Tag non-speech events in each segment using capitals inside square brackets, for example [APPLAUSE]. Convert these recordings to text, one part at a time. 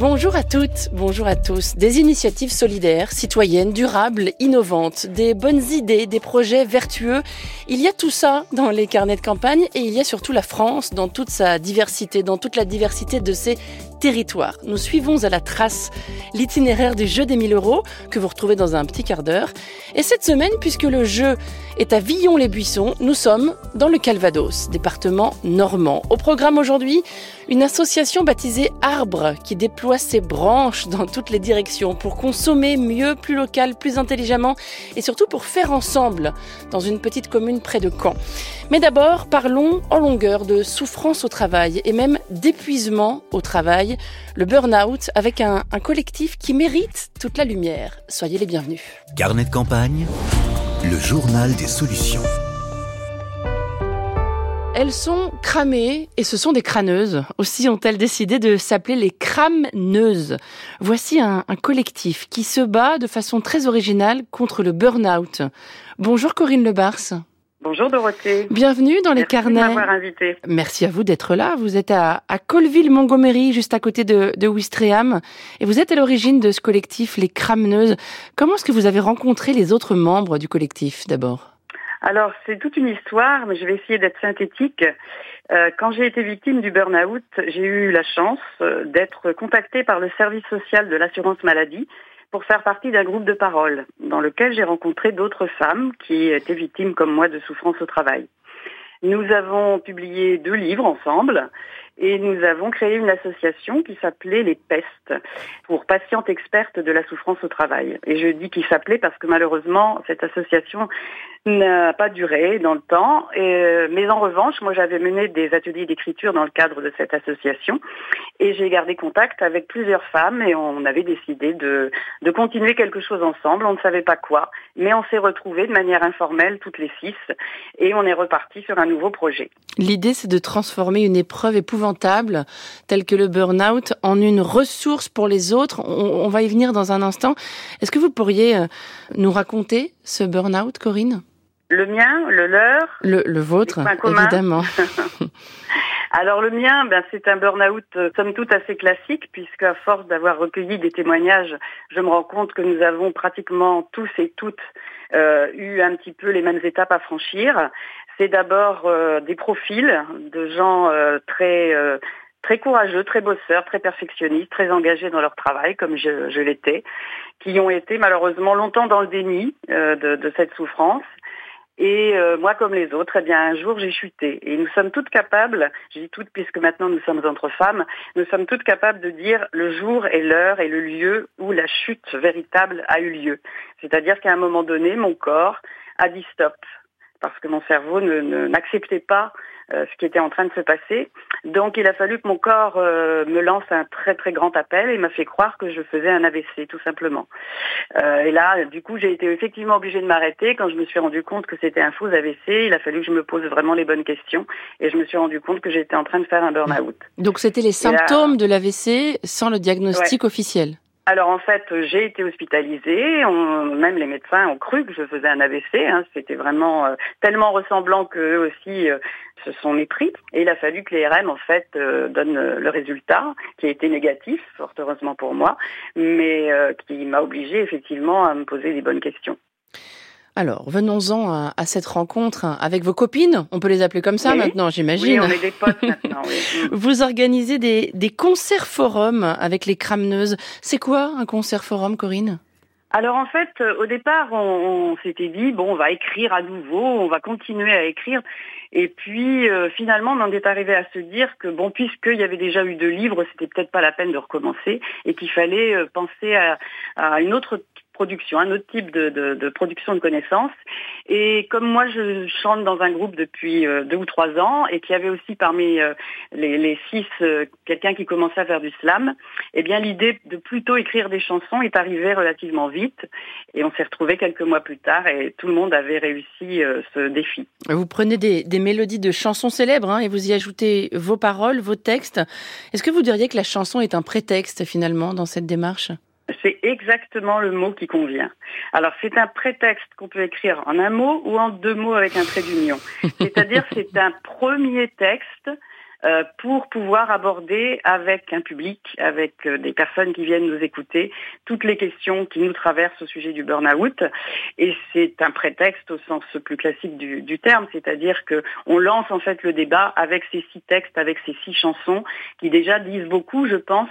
Bonjour à toutes, bonjour à tous. Des initiatives solidaires, citoyennes, durables, innovantes, des bonnes idées, des projets vertueux. Il y a tout ça dans les carnets de campagne et il y a surtout la France dans toute sa diversité, dans toute la diversité de ses territoire. Nous suivons à la trace l'itinéraire du jeu des 1000 euros que vous retrouvez dans un petit quart d'heure. Et cette semaine, puisque le jeu est à Villon-les-Buissons, nous sommes dans le Calvados, département normand. Au programme aujourd'hui, une association baptisée Arbre qui déploie ses branches dans toutes les directions pour consommer mieux, plus local, plus intelligemment et surtout pour faire ensemble dans une petite commune près de Caen. Mais d'abord, parlons en longueur de souffrance au travail et même d'épuisement au travail, le burn-out avec un, un collectif qui mérite toute la lumière. Soyez les bienvenus. Carnet de campagne, le journal des solutions. Elles sont cramées et ce sont des crâneuses. Aussi ont-elles décidé de s'appeler les crameneuses. Voici un, un, collectif qui se bat de façon très originale contre le burn-out. Bonjour Corinne Lebars. Bonjour Dorothée. Bienvenue dans les Merci carnets. de m'avoir invité. Merci à vous d'être là. Vous êtes à, à Colville-Montgomery, juste à côté de, de Ouistreham. Et vous êtes à l'origine de ce collectif, les Crameneuses. Comment est-ce que vous avez rencontré les autres membres du collectif, d'abord? Alors, c'est toute une histoire, mais je vais essayer d'être synthétique. Euh, quand j'ai été victime du burn-out, j'ai eu la chance euh, d'être contactée par le service social de l'assurance maladie pour faire partie d'un groupe de parole dans lequel j'ai rencontré d'autres femmes qui étaient victimes comme moi de souffrance au travail. Nous avons publié deux livres ensemble et nous avons créé une association qui s'appelait les PEST pour patientes expertes de la souffrance au travail. Et je dis qu'il s'appelait parce que malheureusement cette association n'a pas duré dans le temps. Et, mais en revanche, moi j'avais mené des ateliers d'écriture dans le cadre de cette association et j'ai gardé contact avec plusieurs femmes et on avait décidé de, de continuer quelque chose ensemble. On ne savait pas quoi, mais on s'est retrouvés de manière informelle toutes les six et on est reparti sur un nouveau projet. L'idée c'est de transformer une épreuve épouvantable telle que le burn-out en une ressource pour les autres. On, on va y venir dans un instant. Est-ce que vous pourriez nous raconter ce burn-out, Corinne? Le mien, le leur? Le, le vôtre, évidemment. [LAUGHS] Alors le mien, ben, c'est un burn-out euh, somme toute assez classique, puisque à force d'avoir recueilli des témoignages, je me rends compte que nous avons pratiquement tous et toutes euh, eu un petit peu les mêmes étapes à franchir. C'est d'abord euh, des profils de gens euh, très très courageux, très bosseurs, très perfectionnistes, très engagés dans leur travail, comme je, je l'étais, qui ont été malheureusement longtemps dans le déni de, de cette souffrance et euh, moi, comme les autres, eh bien, un jour, j'ai chuté. Et nous sommes toutes capables, je dis toutes puisque maintenant nous sommes entre femmes, nous sommes toutes capables de dire le jour et l'heure et le lieu où la chute véritable a eu lieu. C'est-à-dire qu'à un moment donné, mon corps a dit stop parce que mon cerveau ne, ne, n'acceptait pas euh, ce qui était en train de se passer. Donc il a fallu que mon corps euh, me lance un très très grand appel et m'a fait croire que je faisais un AVC tout simplement. Euh, et là, du coup, j'ai été effectivement obligée de m'arrêter quand je me suis rendu compte que c'était un faux AVC. Il a fallu que je me pose vraiment les bonnes questions et je me suis rendu compte que j'étais en train de faire un burn-out. Donc c'était les symptômes là, de l'AVC sans le diagnostic ouais. officiel. Alors en fait, j'ai été hospitalisée. Même les médecins ont cru que je faisais un AVC. Hein. C'était vraiment euh, tellement ressemblant qu'eux aussi euh, se sont mépris. Et il a fallu que les RM en fait euh, donnent le résultat, qui a été négatif, fort heureusement pour moi, mais qui m'a obligée effectivement à me poser les bonnes questions. Alors, venons-en à, à, cette rencontre avec vos copines. On peut les appeler comme ça oui. maintenant, j'imagine. Oui, on est des potes maintenant. Oui. [LAUGHS] Vous organisez des, des concerts forums avec les crameneuses. C'est quoi un concert forum, Corinne? Alors en fait, au départ, on, on s'était dit bon, on va écrire à nouveau, on va continuer à écrire. Et puis euh, finalement, on en est arrivé à se dire que bon, puisqu'il y avait déjà eu deux livres, c'était peut-être pas la peine de recommencer et qu'il fallait euh, penser à, à une autre production, un autre type de, de, de, production de connaissances. Et comme moi, je chante dans un groupe depuis euh, deux ou trois ans et qu'il y avait aussi parmi euh, les, les, six euh, quelqu'un qui commençait à faire du slam, eh bien l'idée de plutôt écrire des chansons est arrivée relativement vite. Et on s'est retrouvés quelques mois plus tard et tout le monde avait réussi ce défi. Vous prenez des, des mélodies de chansons célèbres hein, et vous y ajoutez vos paroles, vos textes. Est-ce que vous diriez que la chanson est un prétexte finalement dans cette démarche? C'est exactement le mot qui convient. Alors c'est un prétexte qu'on peut écrire en un mot ou en deux mots avec un trait d'union. [LAUGHS] C'est-à-dire c'est un premier texte euh, pour pouvoir aborder avec un public, avec euh, des personnes qui viennent nous écouter, toutes les questions qui nous traversent au sujet du burn-out. Et c'est un prétexte au sens plus classique du, du terme, c'est-à-dire que on lance en fait le débat avec ces six textes, avec ces six chansons qui déjà disent beaucoup, je pense,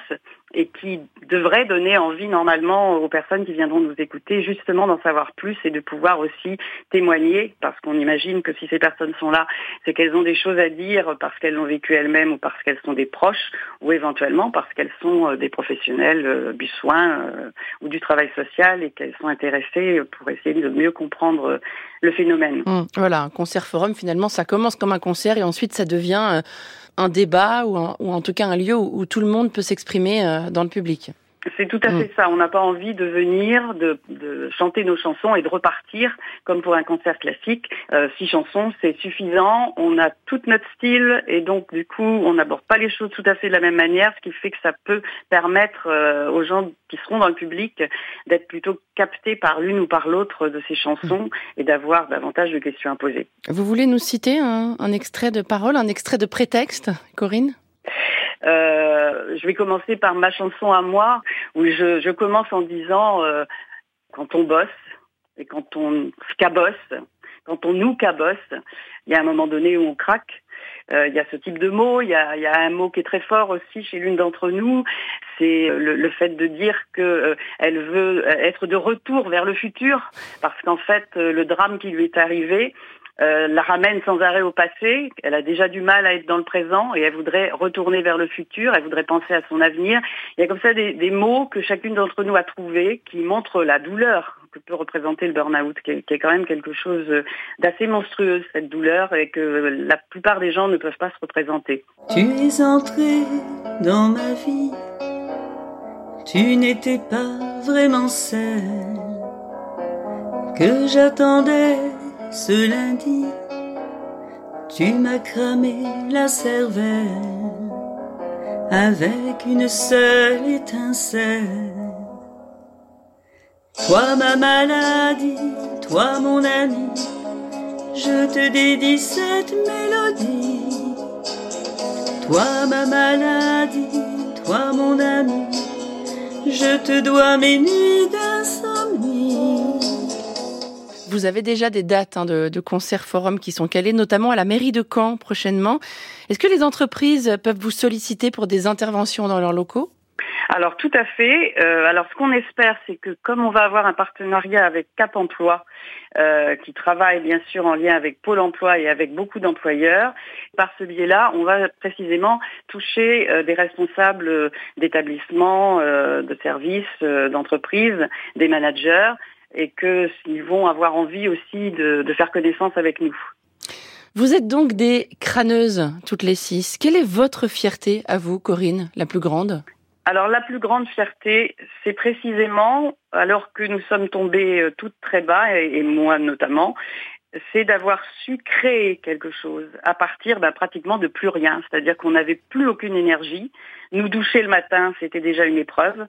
et qui devrait donner envie normalement aux personnes qui viendront nous écouter justement d'en savoir plus et de pouvoir aussi témoigner parce qu'on imagine que si ces personnes sont là, c'est qu'elles ont des choses à dire parce qu'elles l'ont vécu elles-mêmes ou parce qu'elles sont des proches ou éventuellement parce qu'elles sont euh, des professionnels euh, du soin euh, ou du travail social et qu'elles sont intéressées pour essayer de mieux comprendre le phénomène. Mmh, voilà, un concert forum finalement ça commence comme un concert et ensuite ça devient un débat ou, ou, en tout cas un lieu où, tout le monde peut s'exprimer euh, dans le public. C'est tout à fait mm. ça. On n'a pas envie de venir, de, de, chanter nos chansons et de repartir comme pour un concert classique. Euh, six chansons, c'est suffisant. On a tout notre style et donc du coup, on n'aborde pas les choses tout à fait de la même manière, ce qui fait que ça peut permettre euh, aux gens qui seront dans le public d'être plutôt captés par l'une ou par l'autre de ces chansons mm. et d'avoir davantage de questions à poser. Vous voulez nous citer un, un extrait de parole, un extrait de prétexte, Corinne? Euh, je vais commencer par ma chanson à moi, où je, je commence en disant euh, quand on bosse et quand on cabosse, quand on nous cabosse, il y a un moment donné où on craque. Euh, il y a ce type de mot, il y a, y a, un mot qui est très fort aussi chez l'une d'entre nous, c'est le, le, fait de dire que euh, veut être de retour vers le futur, parce qu'en fait le drame qui lui est arrivé, euh, la ramène sans arrêt au passé. Elle a déjà du mal à être dans le présent et elle voudrait retourner vers le futur. Elle voudrait penser à son avenir. Il y a comme ça des, des mots que chacune d'entre nous a trouvés qui montrent la douleur que peut représenter le burn-out, qui, est quand même quelque chose d'assez monstrueux, cette douleur, et que la plupart des gens ne peuvent pas se représenter. Tu es entré dans ma vie, tu n'étais pas vraiment celle que j'attendais ce lundi, tu m'as cramé la cervelle avec une seule étincelle. Toi ma maladie, toi mon ami, je te dédie cette mélodie. Toi ma maladie, toi mon ami, je te dois mes nuits. Vous avez déjà des dates hein, de, concerts forum qui sont calées, notamment à la mairie de Caen prochainement. Est-ce que les entreprises peuvent vous solliciter pour des interventions dans leurs locaux? Alors tout à fait. Euh, alors ce qu'on espère, c'est que comme on va avoir un partenariat avec Cap Emploi, euh, qui travaille bien sûr en lien avec Pôle Emploi et avec beaucoup d'employeurs, par ce biais-là, on va précisément toucher euh, des responsables d'établissements, de services, d'entreprises, des managers, et qu'ils vont avoir envie aussi de, de faire connaissance avec nous. Vous êtes donc des crâneuses, toutes les six. Quelle est votre fierté à vous, Corinne, la plus grande? Alors la plus grande fierté, c'est précisément, alors que nous sommes tombés euh, toutes très bas, et, et moi notamment, c'est d'avoir su créer quelque chose à partir bah, pratiquement de plus rien. C'est-à-dire qu'on n'avait plus aucune énergie. Nous doucher le matin, c'était déjà une épreuve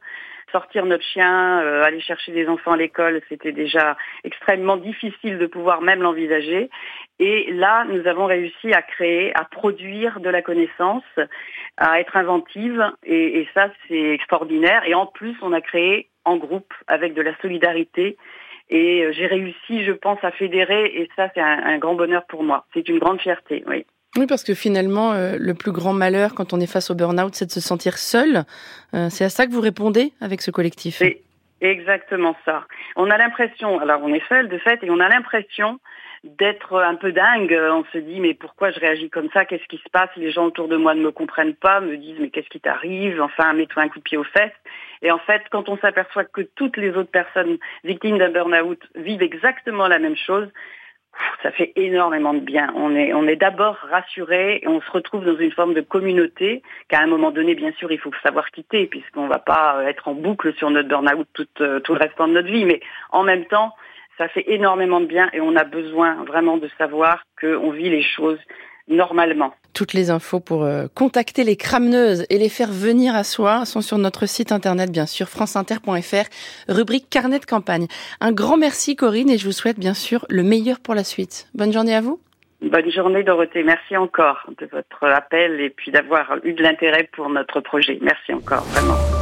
sortir notre chien, euh, aller chercher des enfants à l'école, c'était déjà extrêmement difficile de pouvoir même l'envisager. Et là, nous avons réussi à créer, à produire de la connaissance, à être inventive, et, et ça, c'est extraordinaire. Et en plus, on a créé en groupe, avec de la solidarité, et euh, j'ai réussi, je pense, à fédérer, et ça, c'est un, un grand bonheur pour moi. C'est une grande fierté, oui. Oui, parce que finalement, euh, le plus grand malheur quand on est face au burn-out, c'est de se sentir seul. Euh, c'est à ça que vous répondez avec ce collectif? C'est exactement ça. On a l'impression, alors on est seul de fait, et on a l'impression d'être un peu dingue. On se dit mais pourquoi je réagis comme ça? Qu'est-ce qui se passe? Les gens autour de moi ne me comprennent pas, me disent mais qu'est-ce qui t'arrive? Enfin, mets-toi un coup de pied aux fesses. Et en fait, quand on s'aperçoit que toutes les autres personnes victimes d'un burn-out vivent exactement la même chose, ça fait énormément de bien. On est, d'abord rassuré et on se retrouve dans une forme de communauté qu'à un moment donné, bien sûr, il faut savoir quitter puisqu'on ne va pas être en boucle sur notre burn-out tout, euh, tout le restant de notre vie. Mais en même temps, ça fait énormément de bien et on a besoin vraiment de savoir qu'on vit les choses normalement. Toutes les infos pour euh, contacter les crameneuses et les faire venir à soi sont sur notre site internet, bien sûr, franceinter.fr, rubrique carnet de campagne. Un grand merci Corinne et je vous souhaite bien sûr le meilleur pour la suite. Bonne journée à vous. Bonne journée Dorothée, merci encore de votre appel et puis d'avoir eu de l'intérêt pour notre projet. Merci encore, vraiment.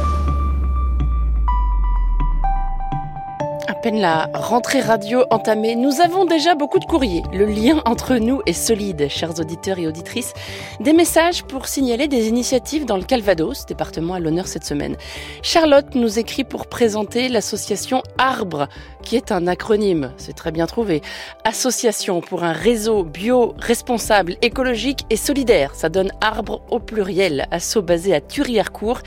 Peine la rentrée radio entamée, nous avons déjà beaucoup de courriers. Le lien entre nous est solide, chers auditeurs et auditrices. Des messages pour signaler des initiatives dans le Calvados, département à l'honneur cette semaine. Charlotte nous écrit pour présenter l'association Arbre, qui est un acronyme, c'est très bien trouvé. Association pour un réseau bio, responsable, écologique et solidaire. Ça donne Arbre au pluriel. Asso basé à Thury-Harcourt.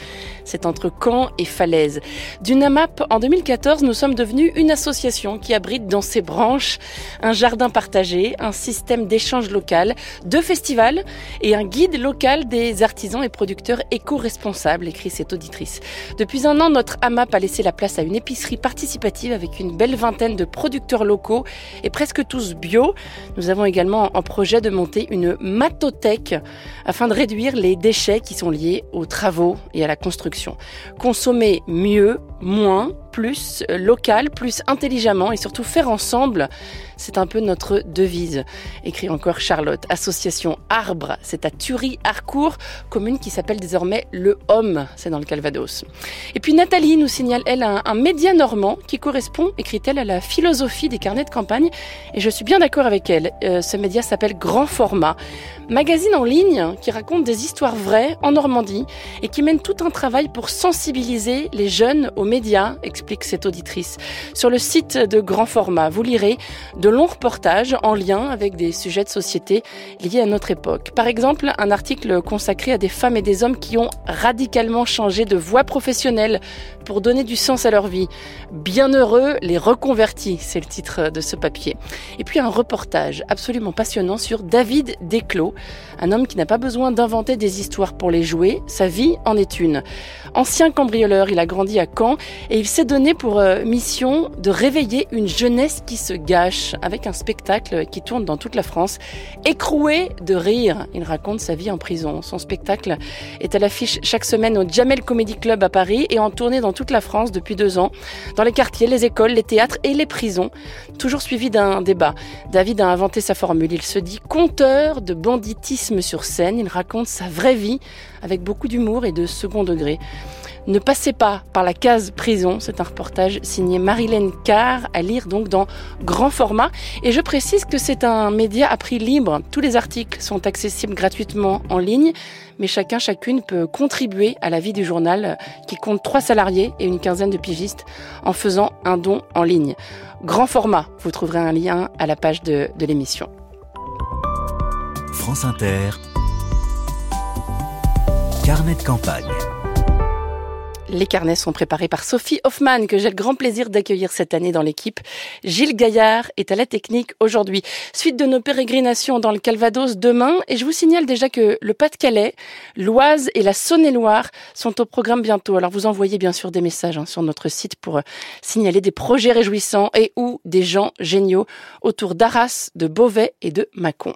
C'est entre Caen et Falaise. Du NAMAP, en 2014, nous sommes devenus une association qui abrite dans ses branches un jardin partagé, un système d'échange local, deux festivals et un guide local des artisans et producteurs éco-responsables, écrit cette auditrice. Depuis un an, notre AMAP a laissé la place à une épicerie participative avec une belle vingtaine de producteurs locaux et presque tous bio. Nous avons également en projet de monter une matothèque afin de réduire les déchets qui sont liés aux travaux et à la construction. Consommer mieux, moins, plus local, plus intelligemment et surtout faire ensemble. C'est un peu notre devise. Écrit encore Charlotte. Association Arbre, c'est à Thury-Harcourt, commune qui s'appelle désormais Le Homme, c'est dans le Calvados. Et puis Nathalie nous signale, elle, un, média normand qui correspond, écrit-elle, à la philosophie des carnets de campagne. Et je suis bien d'accord avec elle. Euh, ce média s'appelle Grand Format. Magazine en ligne qui raconte des histoires vraies en Normandie et qui mène tout un travail pour sensibiliser les jeunes aux médias, explique cette auditrice. Sur le site de Grand Format, vous lirez de longs reportages en lien avec des sujets de société liés à notre époque. Par exemple, un article consacré à des femmes et des hommes qui ont radicalement changé de voie professionnelle pour donner du sens à leur vie. Bienheureux les reconvertis, c'est le titre de ce papier. Et puis un reportage absolument passionnant sur David Desclos, un homme qui n'a pas besoin d'inventer des histoires pour les jouer, sa vie en est une. Ancien cambrioleur, il a grandi à Caen et il s'est donné pour euh, mission de réveiller une jeunesse qui se gâche avec un spectacle qui tourne dans toute la France. Écroué de rire, il raconte sa vie en prison. Son spectacle est à l'affiche chaque semaine au Jamel Comedy Club à Paris et en tournée dans toute la France depuis deux ans, dans les quartiers, les écoles, les théâtres et les prisons, toujours suivi d'un débat. David a inventé sa formule. Il se dit conteur de banditisme sur scène. Il raconte sa vraie vie avec beaucoup d'humour et de second degré. Ne passez pas par la case prison. C'est un reportage signé Marilène Carr à lire donc dans grand format. Et je précise que c'est un média à prix libre. Tous les articles sont accessibles gratuitement en ligne, mais chacun, chacune peut contribuer à la vie du journal qui compte trois salariés et une quinzaine de pigistes en faisant un don en ligne. Grand format. Vous trouverez un lien à la page de, de l'émission. France Inter. Carnet de campagne. Les carnets sont préparés par Sophie Hoffman, que j'ai le grand plaisir d'accueillir cette année dans l'équipe. Gilles Gaillard est à la technique aujourd'hui. Suite de nos pérégrinations dans le Calvados demain, et je vous signale déjà que le Pas-de-Calais, l'Oise et la Saône-et-Loire sont au programme bientôt. Alors vous envoyez bien sûr des messages hein, sur notre site pour euh, signaler des projets réjouissants et ou des gens géniaux autour d'Arras, de Beauvais et de Mâcon.